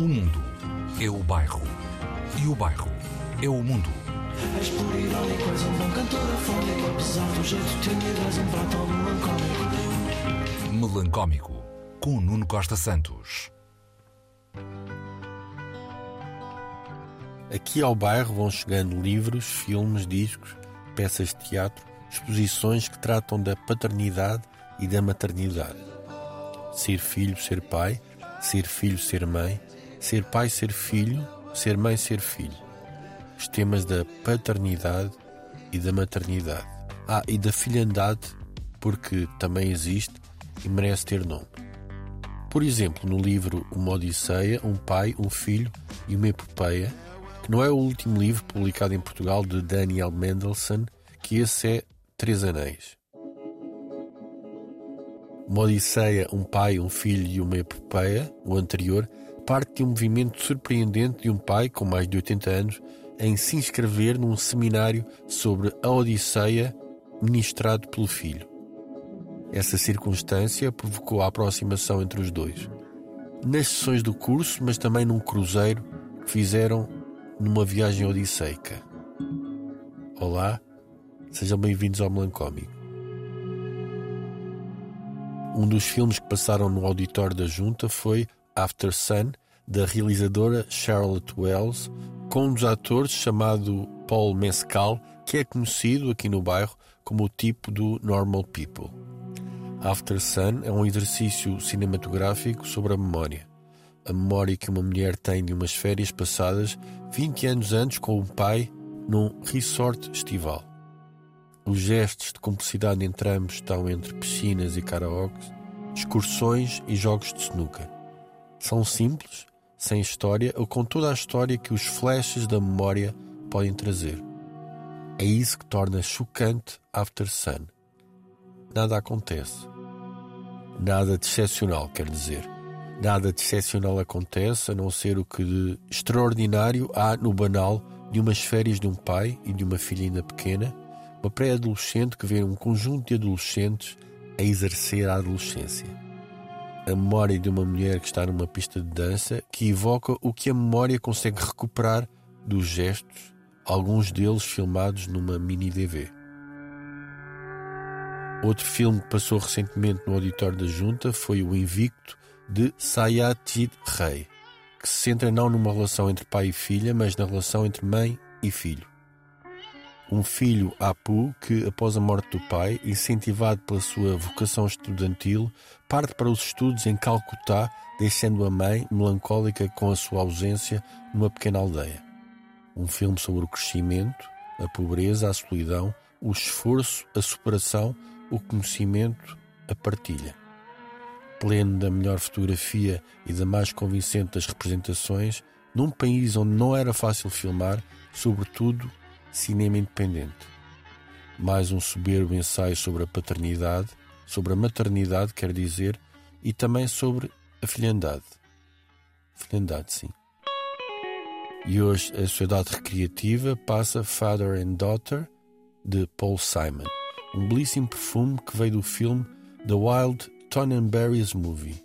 O mundo é o bairro. E o bairro é o mundo. És por irónico, és um bom cantor afónico Apesar do jeito tímido, és um prato melancólico Melancómico, com Nuno Costa Santos. Aqui ao bairro vão chegando livros, filmes, discos, peças de teatro, exposições que tratam da paternidade e da maternidade. Ser filho, ser pai, ser filho, ser mãe, ser pai, ser filho, ser mãe, ser filho. Os temas da paternidade e da maternidade. Ah, e da filhandade, porque também existe e merece ter nome. Por exemplo, no livro Uma Odisseia, um pai, um filho e uma epopeia, que não é o último livro publicado em Portugal de Daniel Mendelssohn, que esse é Três Anéis. Uma Odisseia, um pai, um filho e uma epopeia, o anterior, parte de um movimento surpreendente de um pai com mais de 80 anos em se inscrever num seminário sobre a Odisseia ministrado pelo filho. Essa circunstância provocou a aproximação entre os dois. Nas sessões do curso, mas também num cruzeiro que fizeram numa viagem odisseica. Olá, sejam bem-vindos ao Melancómico. Um dos filmes que passaram no auditório da junta foi After Sun, da realizadora Charlotte Wells, com um dos atores chamado Paul Mescal, que é conhecido aqui no bairro como o tipo do Normal People. After Sun é um exercício cinematográfico sobre a memória. A memória que uma mulher tem de umas férias passadas 20 anos antes com o pai num resort estival. Os gestos de cumplicidade entre ambos estão entre piscinas e karaoke, excursões e jogos de snooker. São simples, sem história ou com toda a história que os flashes da memória podem trazer. É isso que torna chocante After Sun. Nada acontece. Nada de excepcional, quer dizer. Nada de excepcional acontece a não ser o que de extraordinário há no banal de umas férias de um pai e de uma filha ainda pequena, uma pré-adolescente que vê um conjunto de adolescentes a exercer a adolescência. A memória de uma mulher que está numa pista de dança que evoca o que a memória consegue recuperar dos gestos, alguns deles filmados numa mini DV. Outro filme que passou recentemente no auditório da Junta foi O Invicto, de Satyajit Ray, que se centra não numa relação entre pai e filha, mas na relação entre mãe e filho. Um filho, Apu, que após a morte do pai, incentivado pela sua vocação estudantil, parte para os estudos em Calcutá, deixando a mãe melancólica com a sua ausência numa pequena aldeia. Um filme sobre o crescimento, a pobreza, a solidão, o esforço, a superação, o conhecimento, a partilha. Pleno da melhor fotografia e da mais convincente das representações, num país onde não era fácil filmar, sobretudo cinema independente. Mais um soberbo ensaio sobre a paternidade, sobre a maternidade, quer dizer, e também sobre a filhandade. Filhandade, sim. E hoje a Sociedade Recreativa passa Father and Daughter, de Paul Simon, um belíssimo perfume que veio do filme The Wild Tonnenberry's Movie,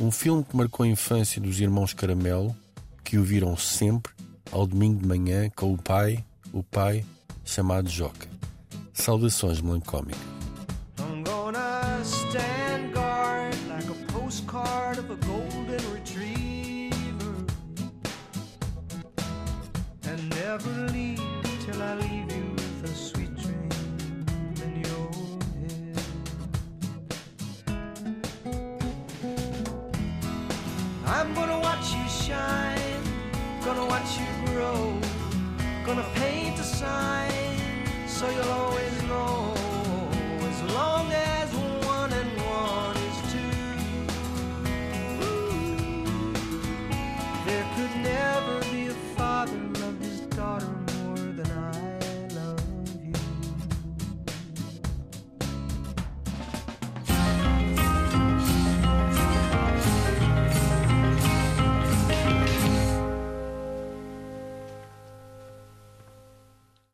um filme que marcou a infância dos irmãos Caramelo, que o viram sempre ao domingo de manhã com o pai, o pai chamado Joca. Saudações melancómicas. I'm gonna watch you shine, gonna watch you grow, gonna paint a sign so you'll always know